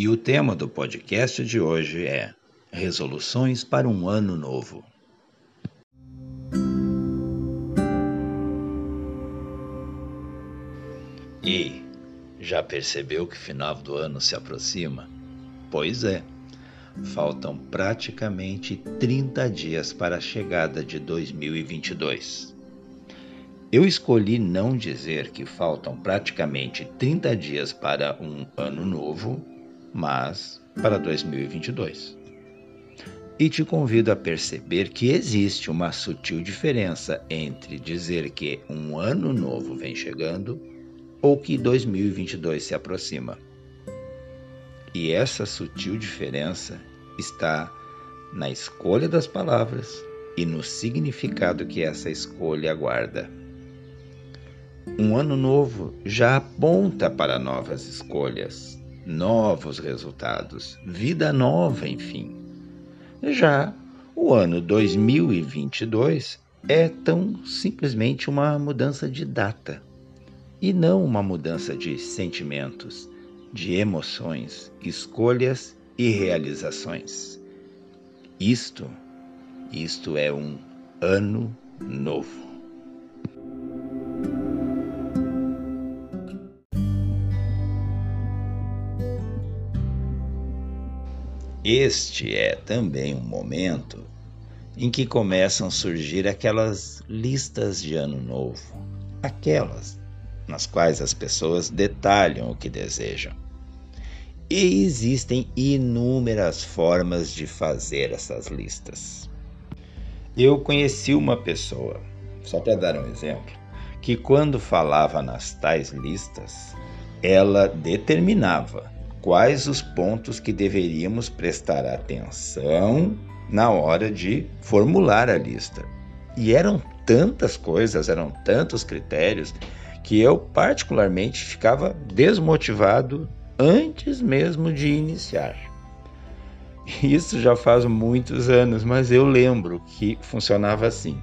E o tema do podcast de hoje é Resoluções para um Ano Novo. E já percebeu que final do ano se aproxima? Pois é, faltam praticamente 30 dias para a chegada de 2022. Eu escolhi não dizer que faltam praticamente 30 dias para um ano novo mas para 2022. E te convido a perceber que existe uma sutil diferença entre dizer que um ano novo vem chegando ou que 2022 se aproxima. E essa sutil diferença está na escolha das palavras e no significado que essa escolha guarda. Um ano novo já aponta para novas escolhas, novos resultados, vida nova, enfim. Já o ano 2022 é tão simplesmente uma mudança de data e não uma mudança de sentimentos, de emoções, escolhas e realizações. Isto, isto é um ano novo. Este é também um momento em que começam a surgir aquelas listas de ano novo, aquelas nas quais as pessoas detalham o que desejam. E existem inúmeras formas de fazer essas listas. Eu conheci uma pessoa, só para dar um exemplo, que quando falava nas tais listas, ela determinava quais os pontos que deveríamos prestar atenção na hora de formular a lista. E eram tantas coisas, eram tantos critérios, que eu particularmente ficava desmotivado antes mesmo de iniciar. Isso já faz muitos anos, mas eu lembro que funcionava assim.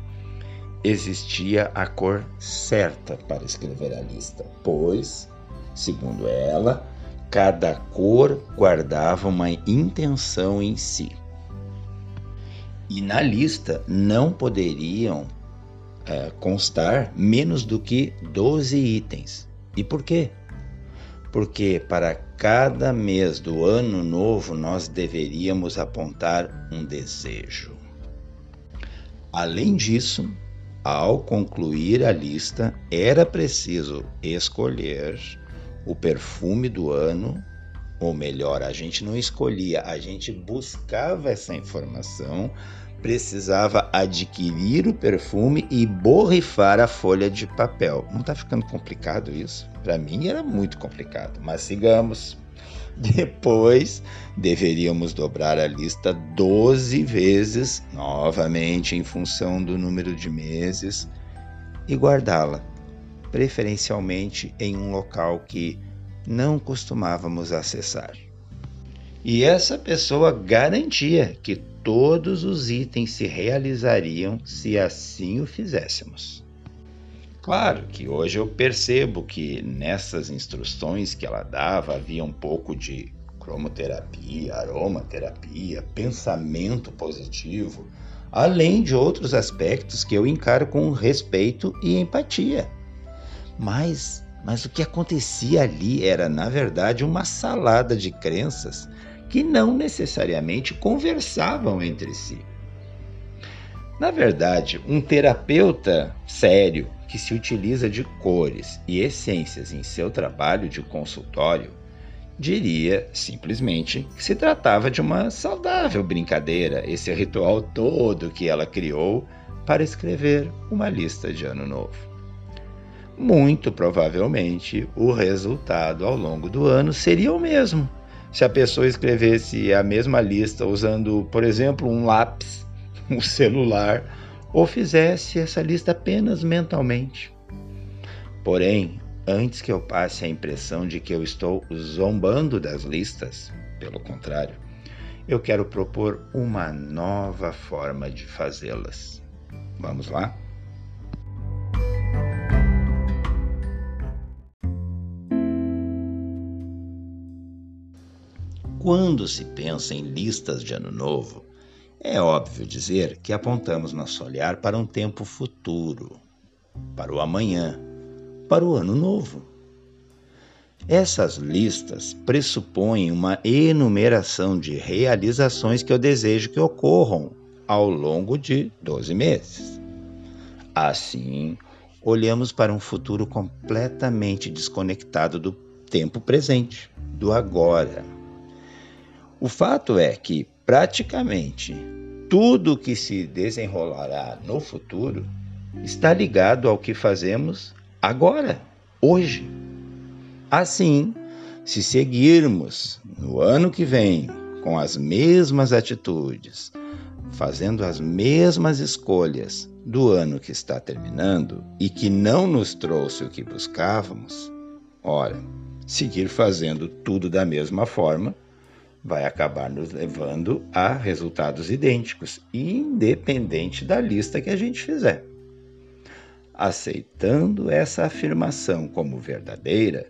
Existia a cor certa para escrever a lista, pois, segundo ela, Cada cor guardava uma intenção em si. E na lista não poderiam é, constar menos do que 12 itens. E por quê? Porque para cada mês do ano novo nós deveríamos apontar um desejo. Além disso, ao concluir a lista, era preciso escolher o perfume do ano, ou melhor, a gente não escolhia, a gente buscava essa informação, precisava adquirir o perfume e borrifar a folha de papel. Não está ficando complicado isso? Para mim era muito complicado, mas sigamos. Depois deveríamos dobrar a lista 12 vezes, novamente em função do número de meses, e guardá-la preferencialmente em um local que não costumávamos acessar. E essa pessoa garantia que todos os itens se realizariam se assim o fizéssemos. Claro que hoje eu percebo que nessas instruções que ela dava havia um pouco de cromoterapia, aromaterapia, pensamento positivo, além de outros aspectos que eu encaro com respeito e empatia. Mas, mas o que acontecia ali era, na verdade, uma salada de crenças que não necessariamente conversavam entre si. Na verdade, um terapeuta sério que se utiliza de cores e essências em seu trabalho de consultório diria simplesmente que se tratava de uma saudável brincadeira, esse ritual todo que ela criou para escrever uma lista de ano novo. Muito provavelmente o resultado ao longo do ano seria o mesmo. Se a pessoa escrevesse a mesma lista usando, por exemplo, um lápis, um celular, ou fizesse essa lista apenas mentalmente. Porém, antes que eu passe a impressão de que eu estou zombando das listas, pelo contrário, eu quero propor uma nova forma de fazê-las. Vamos lá? Quando se pensa em listas de ano novo, é óbvio dizer que apontamos nosso olhar para um tempo futuro, para o amanhã, para o ano novo. Essas listas pressupõem uma enumeração de realizações que eu desejo que ocorram ao longo de 12 meses. Assim, olhamos para um futuro completamente desconectado do tempo presente, do agora. O fato é que, praticamente, tudo que se desenrolará no futuro está ligado ao que fazemos agora, hoje. Assim, se seguirmos no ano que vem com as mesmas atitudes, fazendo as mesmas escolhas do ano que está terminando e que não nos trouxe o que buscávamos, ora, seguir fazendo tudo da mesma forma vai acabar nos levando a resultados idênticos, independente da lista que a gente fizer. Aceitando essa afirmação como verdadeira,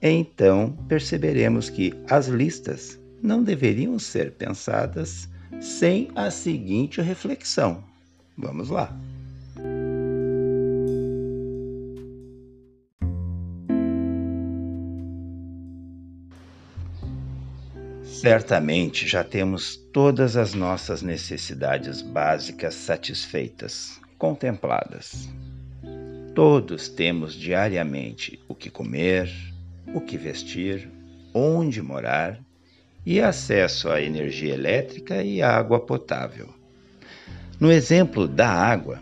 então perceberemos que as listas não deveriam ser pensadas sem a seguinte reflexão. Vamos lá. Certamente já temos todas as nossas necessidades básicas satisfeitas, contempladas. Todos temos diariamente o que comer, o que vestir, onde morar e acesso à energia elétrica e água potável. No exemplo da água,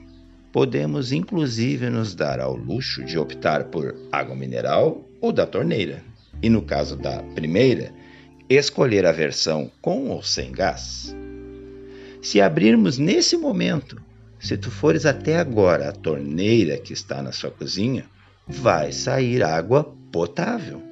podemos inclusive nos dar ao luxo de optar por água mineral ou da torneira, e no caso da primeira, escolher a versão com ou sem gás. Se abrirmos nesse momento, se tu fores até agora a torneira que está na sua cozinha, vai sair água potável.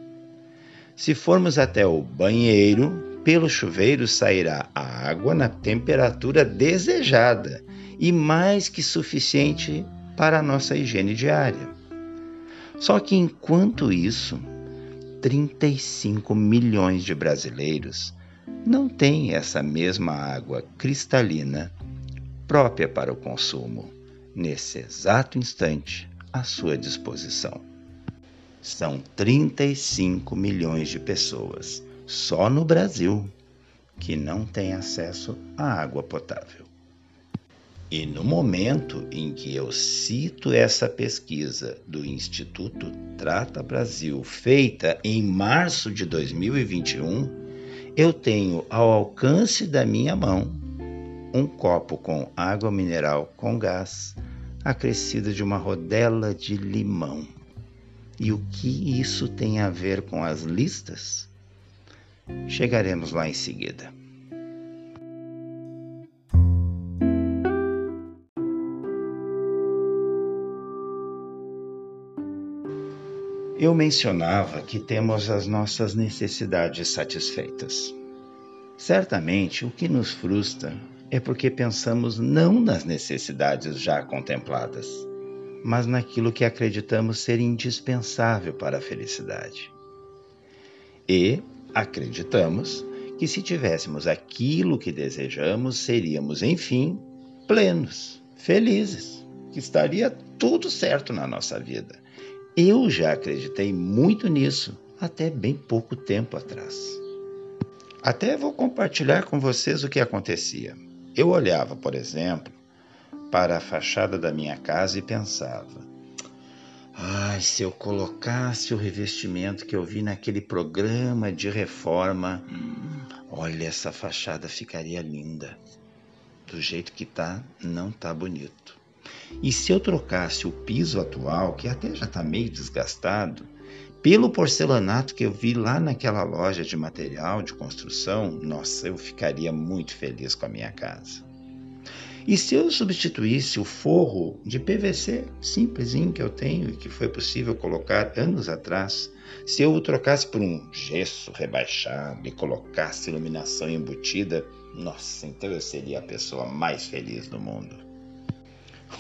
Se formos até o banheiro, pelo chuveiro sairá a água na temperatura desejada e mais que suficiente para a nossa higiene diária. Só que enquanto isso, 35 milhões de brasileiros não têm essa mesma água cristalina própria para o consumo nesse exato instante à sua disposição. São 35 milhões de pessoas, só no Brasil, que não têm acesso à água potável. E no momento em que eu cito essa pesquisa do Instituto Trata Brasil, feita em março de 2021, eu tenho ao alcance da minha mão um copo com água mineral com gás, acrescida de uma rodela de limão. E o que isso tem a ver com as listas? Chegaremos lá em seguida. Eu mencionava que temos as nossas necessidades satisfeitas. Certamente o que nos frustra é porque pensamos não nas necessidades já contempladas mas naquilo que acreditamos ser indispensável para a felicidade. E acreditamos que se tivéssemos aquilo que desejamos, seríamos, enfim, plenos, felizes, que estaria tudo certo na nossa vida. Eu já acreditei muito nisso até bem pouco tempo atrás. Até vou compartilhar com vocês o que acontecia. Eu olhava, por exemplo, para a fachada da minha casa e pensava: ai, se eu colocasse o revestimento que eu vi naquele programa de reforma, olha, essa fachada ficaria linda. Do jeito que tá, não tá bonito. E se eu trocasse o piso atual, que até já está meio desgastado, pelo porcelanato que eu vi lá naquela loja de material de construção, nossa, eu ficaria muito feliz com a minha casa. E se eu substituísse o forro de PVC simplesinho que eu tenho e que foi possível colocar anos atrás, se eu o trocasse por um gesso rebaixado e colocasse iluminação embutida, nossa, então eu seria a pessoa mais feliz do mundo.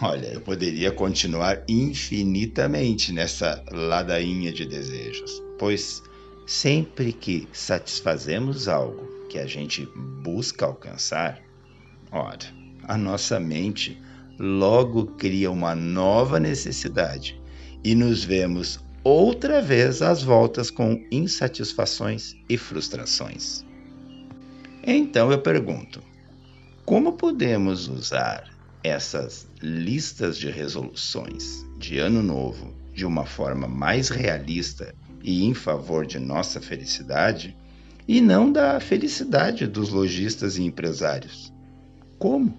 Olha, eu poderia continuar infinitamente nessa ladainha de desejos, pois sempre que satisfazemos algo que a gente busca alcançar, ora, a nossa mente logo cria uma nova necessidade e nos vemos outra vez às voltas com insatisfações e frustrações. Então eu pergunto: como podemos usar essas listas de resoluções de ano novo de uma forma mais realista e em favor de nossa felicidade e não da felicidade dos lojistas e empresários. Como?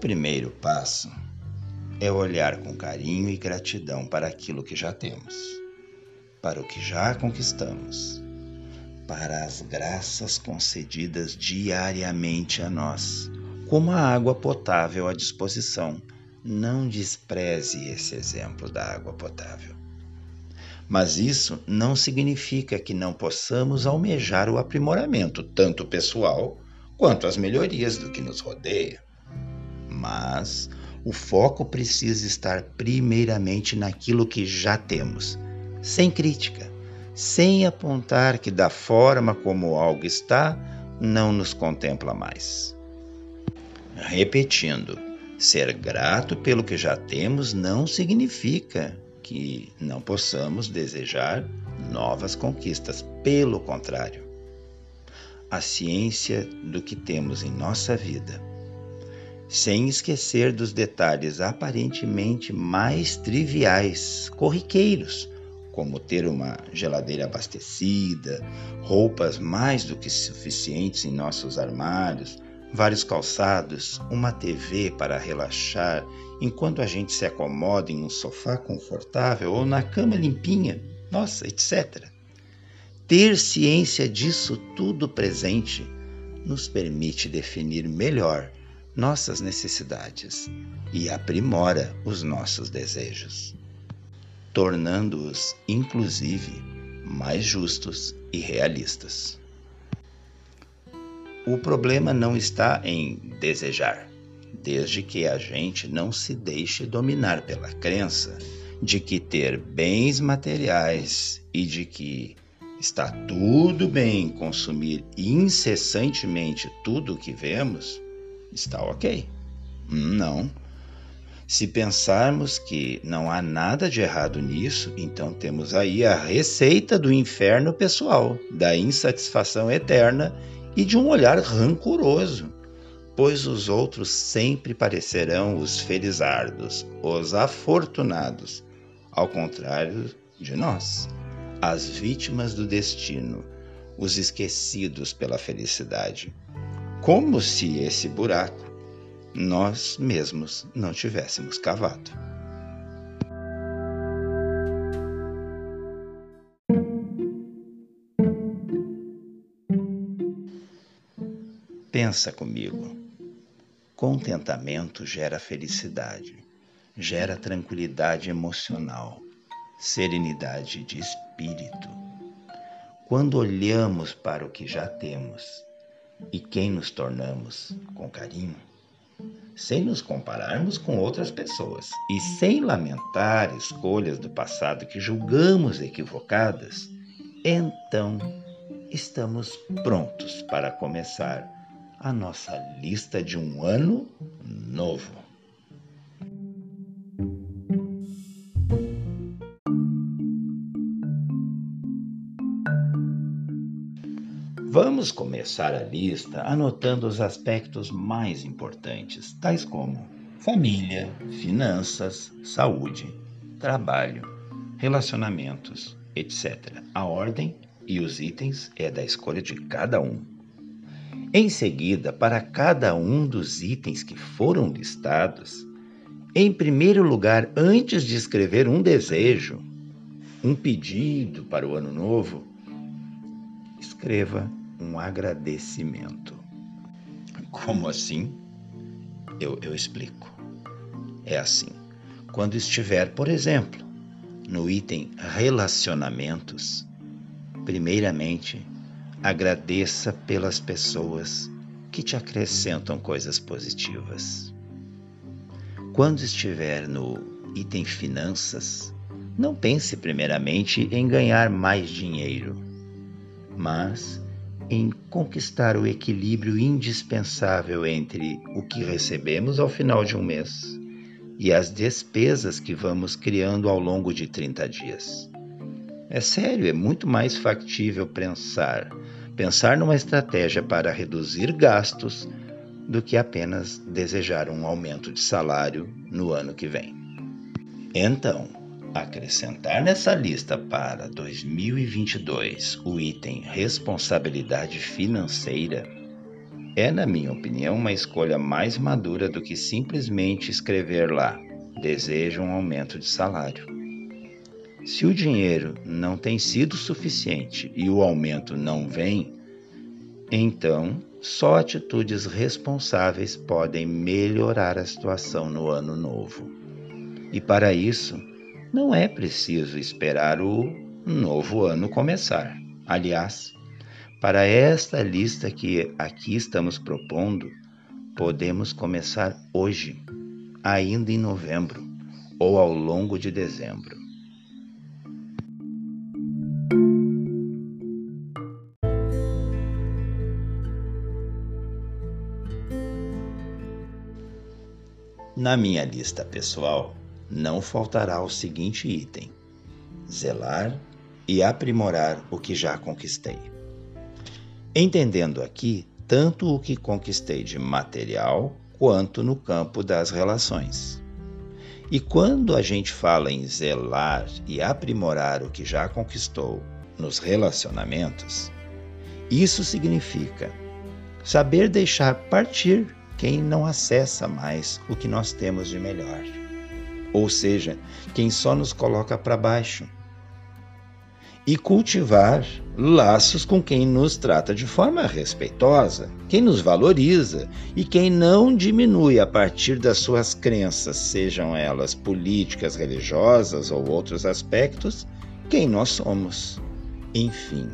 Primeiro passo é olhar com carinho e gratidão para aquilo que já temos, para o que já conquistamos, para as graças concedidas diariamente a nós, como a água potável à disposição. Não despreze esse exemplo da água potável. Mas isso não significa que não possamos almejar o aprimoramento, tanto pessoal quanto as melhorias do que nos rodeia mas o foco precisa estar primeiramente naquilo que já temos, sem crítica, sem apontar que da forma como algo está, não nos contempla mais. Repetindo, ser grato pelo que já temos não significa que não possamos desejar novas conquistas, pelo contrário. A ciência do que temos em nossa vida sem esquecer dos detalhes aparentemente mais triviais, corriqueiros, como ter uma geladeira abastecida, roupas mais do que suficientes em nossos armários, vários calçados, uma TV para relaxar enquanto a gente se acomoda em um sofá confortável ou na cama limpinha, nossa, etc. Ter ciência disso tudo presente nos permite definir melhor nossas necessidades e aprimora os nossos desejos, tornando-os, inclusive, mais justos e realistas. O problema não está em desejar, desde que a gente não se deixe dominar pela crença de que ter bens materiais e de que está tudo bem consumir incessantemente tudo o que vemos está ok. Não. Se pensarmos que não há nada de errado nisso, então temos aí a receita do inferno pessoal, da insatisfação eterna e de um olhar rancoroso, pois os outros sempre parecerão os felizardos, os afortunados, ao contrário de nós, as vítimas do destino, os esquecidos pela felicidade como se esse buraco nós mesmos não tivéssemos cavado. Pensa comigo. Contentamento gera felicidade, gera tranquilidade emocional, serenidade de espírito. Quando olhamos para o que já temos e quem nos tornamos com carinho, sem nos compararmos com outras pessoas e sem lamentar escolhas do passado que julgamos equivocadas, então estamos prontos para começar a nossa lista de um ano novo. Vamos começar a lista anotando os aspectos mais importantes, tais como família, finanças, saúde, trabalho, relacionamentos, etc. A ordem e os itens é da escolha de cada um. Em seguida, para cada um dos itens que foram listados, em primeiro lugar, antes de escrever um desejo, um pedido para o ano novo, escreva um agradecimento. Como assim? Eu, eu explico. É assim. Quando estiver, por exemplo, no item relacionamentos, primeiramente, agradeça pelas pessoas que te acrescentam coisas positivas. Quando estiver no item finanças, não pense primeiramente em ganhar mais dinheiro, mas em conquistar o equilíbrio indispensável entre o que recebemos ao final de um mês e as despesas que vamos criando ao longo de 30 dias. É sério, é muito mais factível pensar, pensar numa estratégia para reduzir gastos do que apenas desejar um aumento de salário no ano que vem. Então, acrescentar nessa lista para 2022 o item responsabilidade financeira é, na minha opinião, uma escolha mais madura do que simplesmente escrever lá: desejo um aumento de salário. Se o dinheiro não tem sido suficiente e o aumento não vem, então só atitudes responsáveis podem melhorar a situação no ano novo. E para isso, não é preciso esperar o novo ano começar. Aliás, para esta lista que aqui estamos propondo, podemos começar hoje, ainda em novembro ou ao longo de dezembro. Na minha lista pessoal, não faltará o seguinte item: zelar e aprimorar o que já conquistei. Entendendo aqui tanto o que conquistei de material quanto no campo das relações. E quando a gente fala em zelar e aprimorar o que já conquistou nos relacionamentos, isso significa saber deixar partir quem não acessa mais o que nós temos de melhor. Ou seja, quem só nos coloca para baixo. E cultivar laços com quem nos trata de forma respeitosa, quem nos valoriza e quem não diminui a partir das suas crenças, sejam elas políticas, religiosas ou outros aspectos, quem nós somos. Enfim,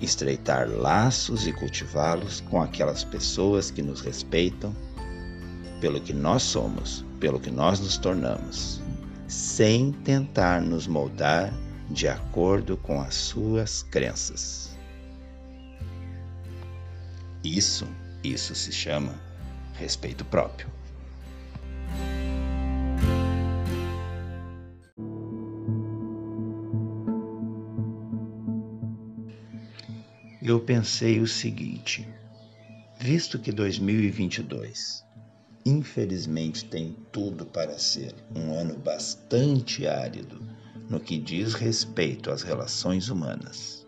estreitar laços e cultivá-los com aquelas pessoas que nos respeitam pelo que nós somos, pelo que nós nos tornamos, sem tentar nos moldar de acordo com as suas crenças. Isso, isso se chama respeito próprio. eu pensei o seguinte: visto que 2022 infelizmente tem tudo para ser um ano bastante árido no que diz respeito às relações humanas,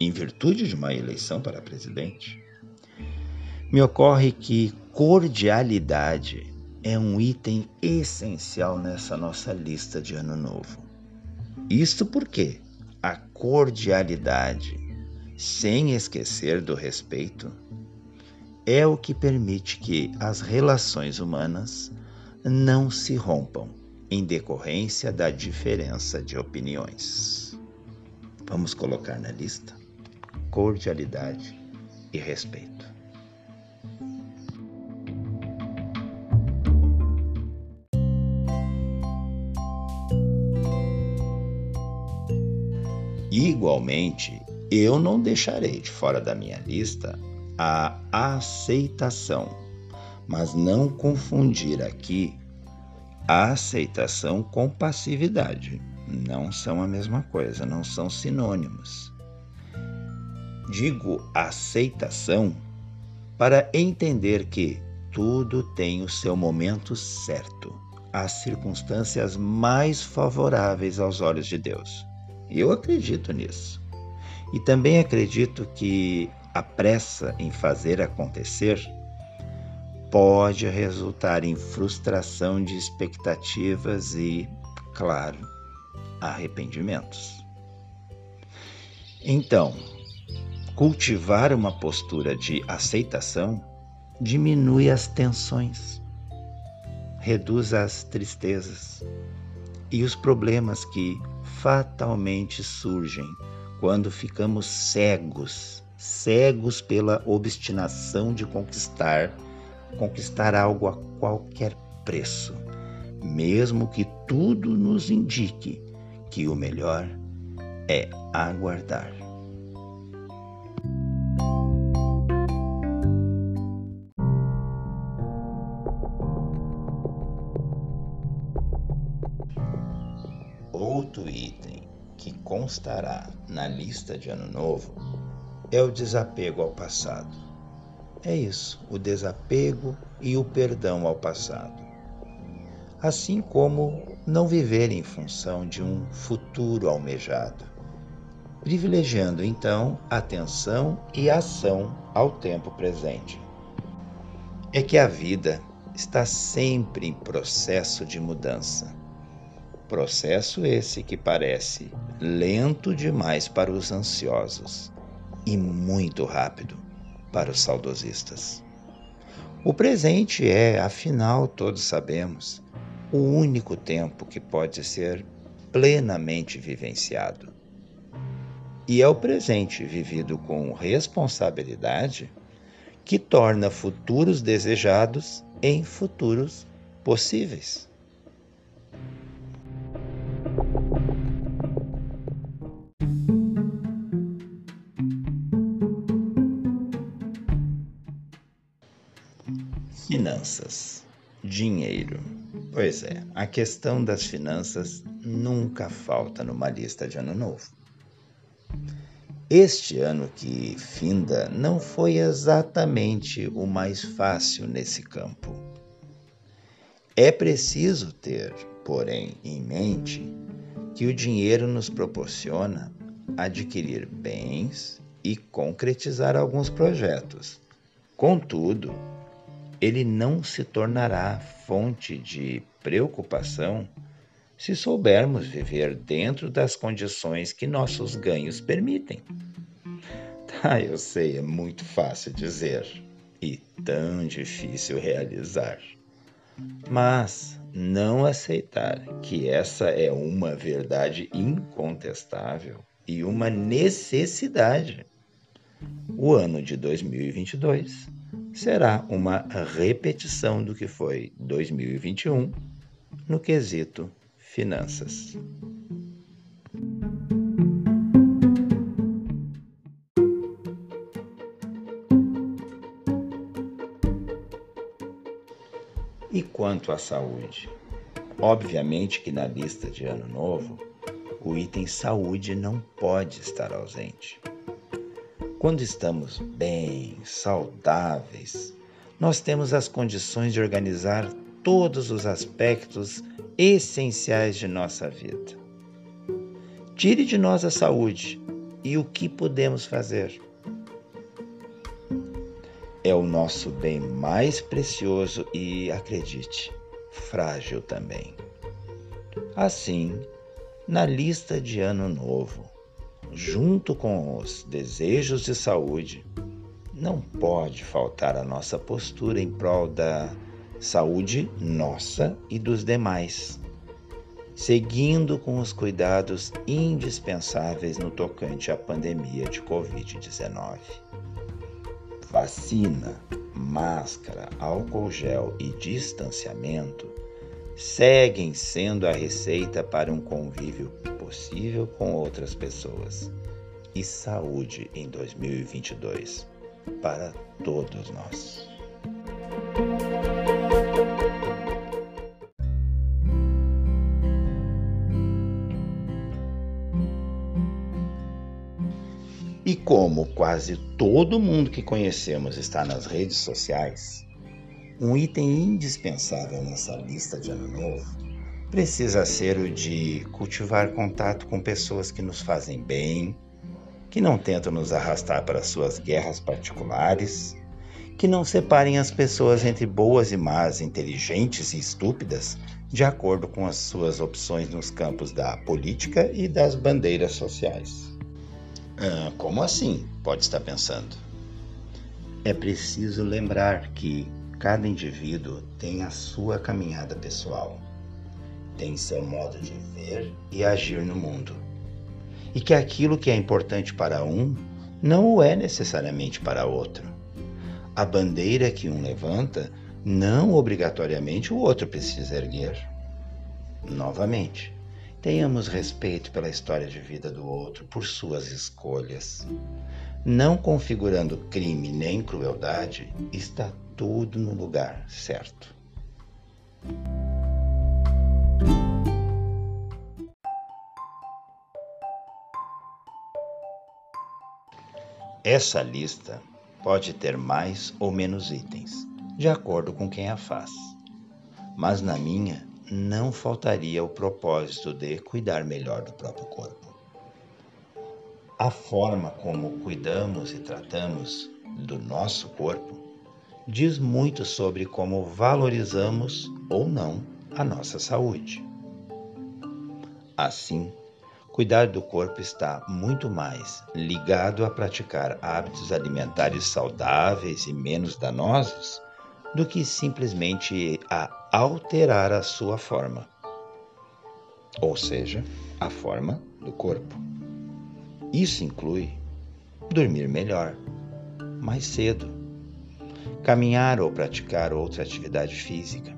em virtude de uma eleição para presidente, me ocorre que cordialidade é um item essencial nessa nossa lista de ano novo. Isto porque a cordialidade sem esquecer do respeito, é o que permite que as relações humanas não se rompam em decorrência da diferença de opiniões. Vamos colocar na lista cordialidade e respeito. Igualmente, eu não deixarei de fora da minha lista a aceitação, mas não confundir aqui a aceitação com passividade. Não são a mesma coisa, não são sinônimos. Digo aceitação para entender que tudo tem o seu momento certo, as circunstâncias mais favoráveis aos olhos de Deus. Eu acredito nisso. E também acredito que a pressa em fazer acontecer pode resultar em frustração de expectativas e, claro, arrependimentos. Então, cultivar uma postura de aceitação diminui as tensões, reduz as tristezas e os problemas que fatalmente surgem quando ficamos cegos, cegos pela obstinação de conquistar, conquistar algo a qualquer preço, mesmo que tudo nos indique que o melhor é aguardar. Outro item que constará na lista de Ano Novo é o desapego ao passado. É isso, o desapego e o perdão ao passado. Assim como não viver em função de um futuro almejado, privilegiando então atenção e ação ao tempo presente. É que a vida está sempre em processo de mudança Processo esse que parece lento demais para os ansiosos e muito rápido para os saudosistas. O presente é, afinal, todos sabemos, o único tempo que pode ser plenamente vivenciado. E é o presente vivido com responsabilidade que torna futuros desejados em futuros possíveis. Finanças. Dinheiro. Pois é, a questão das finanças nunca falta numa lista de ano novo. Este ano que finda não foi exatamente o mais fácil nesse campo. É preciso ter, porém, em mente que o dinheiro nos proporciona adquirir bens e concretizar alguns projetos. Contudo, ele não se tornará fonte de preocupação se soubermos viver dentro das condições que nossos ganhos permitem. Tá, eu sei, é muito fácil dizer e tão difícil realizar. Mas não aceitar que essa é uma verdade incontestável e uma necessidade. O ano de 2022 será uma repetição do que foi 2021 no quesito finanças. E quanto à saúde? Obviamente que na lista de ano novo, o item saúde não pode estar ausente. Quando estamos bem, saudáveis, nós temos as condições de organizar todos os aspectos essenciais de nossa vida. Tire de nós a saúde e o que podemos fazer? É o nosso bem mais precioso e, acredite, frágil também. Assim, na lista de Ano Novo, junto com os desejos de saúde, não pode faltar a nossa postura em prol da saúde nossa e dos demais, seguindo com os cuidados indispensáveis no tocante à pandemia de Covid-19. Vacina, máscara, álcool gel e distanciamento seguem sendo a receita para um convívio possível com outras pessoas e saúde em 2022 para todos nós. E como quase todo mundo que conhecemos está nas redes sociais, um item indispensável nessa lista de ano novo precisa ser o de cultivar contato com pessoas que nos fazem bem, que não tentam nos arrastar para suas guerras particulares, que não separem as pessoas entre boas e más, inteligentes e estúpidas, de acordo com as suas opções nos campos da política e das bandeiras sociais. Ah, como assim? Pode estar pensando. É preciso lembrar que cada indivíduo tem a sua caminhada pessoal, tem seu modo de ver e agir no mundo, e que aquilo que é importante para um não o é necessariamente para outro. A bandeira que um levanta, não obrigatoriamente o outro precisa erguer. Novamente, tenhamos respeito pela história de vida do outro, por suas escolhas. Não configurando crime nem crueldade, está tudo no lugar certo. Essa lista pode ter mais ou menos itens, de acordo com quem a faz. Mas na minha, não faltaria o propósito de cuidar melhor do próprio corpo. A forma como cuidamos e tratamos do nosso corpo diz muito sobre como valorizamos ou não a nossa saúde. Assim, Cuidar do corpo está muito mais ligado a praticar hábitos alimentares saudáveis e menos danosos do que simplesmente a alterar a sua forma, ou seja, a forma do corpo. Isso inclui dormir melhor, mais cedo, caminhar ou praticar outra atividade física,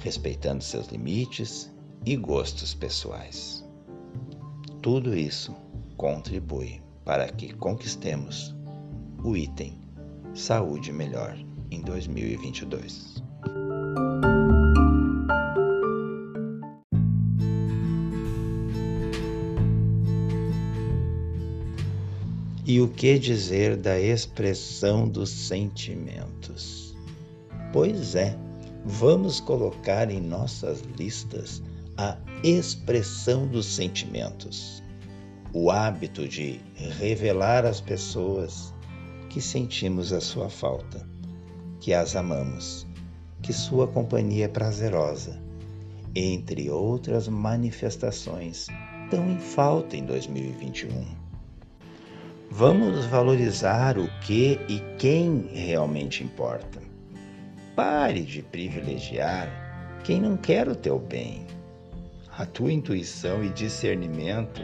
respeitando seus limites e gostos pessoais. Tudo isso contribui para que conquistemos o item Saúde Melhor em 2022. E o que dizer da expressão dos sentimentos? Pois é, vamos colocar em nossas listas a expressão dos sentimentos, o hábito de revelar às pessoas que sentimos a sua falta, que as amamos, que sua companhia é prazerosa, entre outras manifestações tão em falta em 2021. Vamos valorizar o que e quem realmente importa. Pare de privilegiar quem não quer o teu bem a tua intuição e discernimento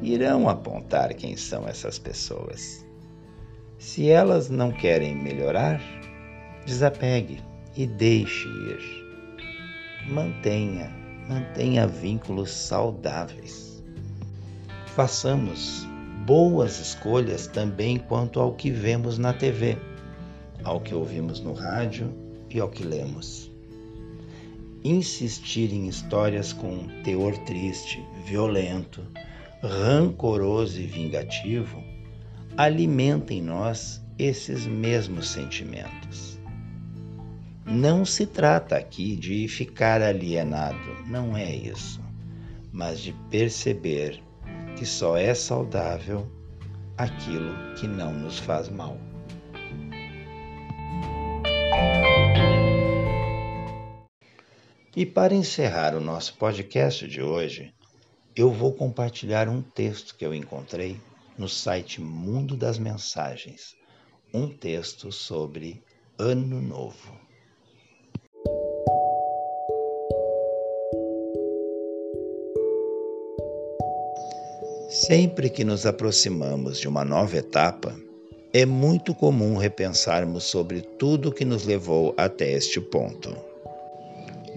irão apontar quem são essas pessoas. Se elas não querem melhorar, desapegue e deixe ir. Mantenha, mantenha vínculos saudáveis. Façamos boas escolhas também quanto ao que vemos na TV, ao que ouvimos no rádio e ao que lemos insistir em histórias com teor triste, violento, rancoroso e vingativo alimenta em nós esses mesmos sentimentos. Não se trata aqui de ficar alienado, não é isso, mas de perceber que só é saudável aquilo que não nos faz mal. E para encerrar o nosso podcast de hoje, eu vou compartilhar um texto que eu encontrei no site Mundo das Mensagens, um texto sobre Ano Novo. Sempre que nos aproximamos de uma nova etapa, é muito comum repensarmos sobre tudo que nos levou até este ponto.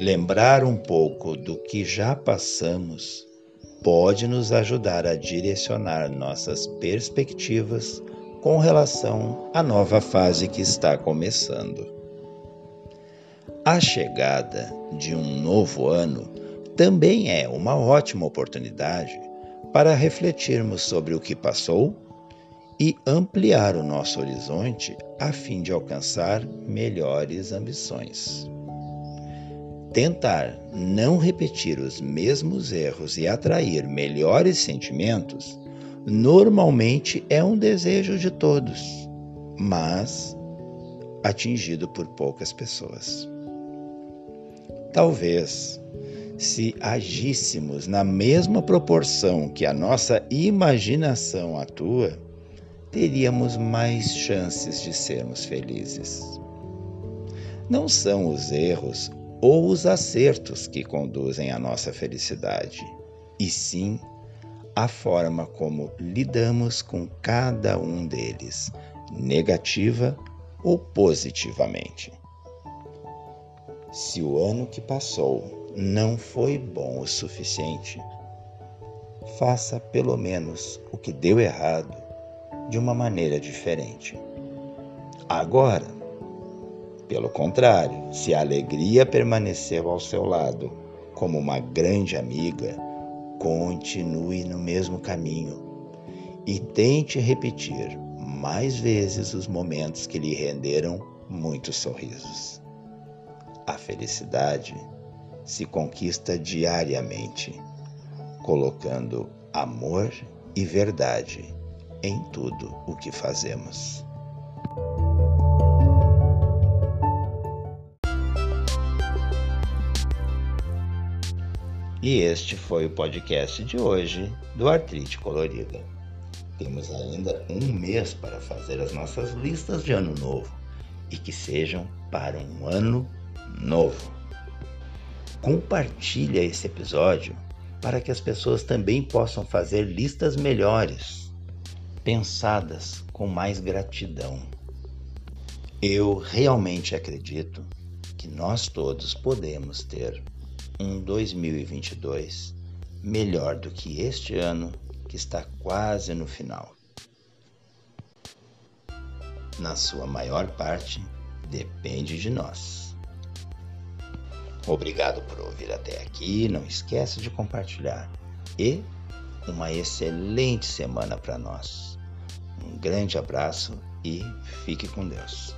Lembrar um pouco do que já passamos pode nos ajudar a direcionar nossas perspectivas com relação à nova fase que está começando. A chegada de um novo ano também é uma ótima oportunidade para refletirmos sobre o que passou e ampliar o nosso horizonte a fim de alcançar melhores ambições. Tentar não repetir os mesmos erros e atrair melhores sentimentos normalmente é um desejo de todos, mas atingido por poucas pessoas. Talvez, se agíssemos na mesma proporção que a nossa imaginação atua, teríamos mais chances de sermos felizes. Não são os erros ou os acertos que conduzem à nossa felicidade, e sim a forma como lidamos com cada um deles, negativa ou positivamente. Se o ano que passou não foi bom o suficiente, faça pelo menos o que deu errado de uma maneira diferente. Agora, pelo contrário, se a alegria permaneceu ao seu lado como uma grande amiga, continue no mesmo caminho e tente repetir mais vezes os momentos que lhe renderam muitos sorrisos. A felicidade se conquista diariamente, colocando amor e verdade em tudo o que fazemos. E este foi o podcast de hoje do Artrite Colorida. Temos ainda um mês para fazer as nossas listas de ano novo e que sejam para um ano novo. Compartilhe esse episódio para que as pessoas também possam fazer listas melhores, pensadas com mais gratidão. Eu realmente acredito que nós todos podemos ter um 2022 melhor do que este ano que está quase no final. Na sua maior parte, depende de nós. Obrigado por ouvir até aqui. Não esqueça de compartilhar. E uma excelente semana para nós. Um grande abraço e fique com Deus.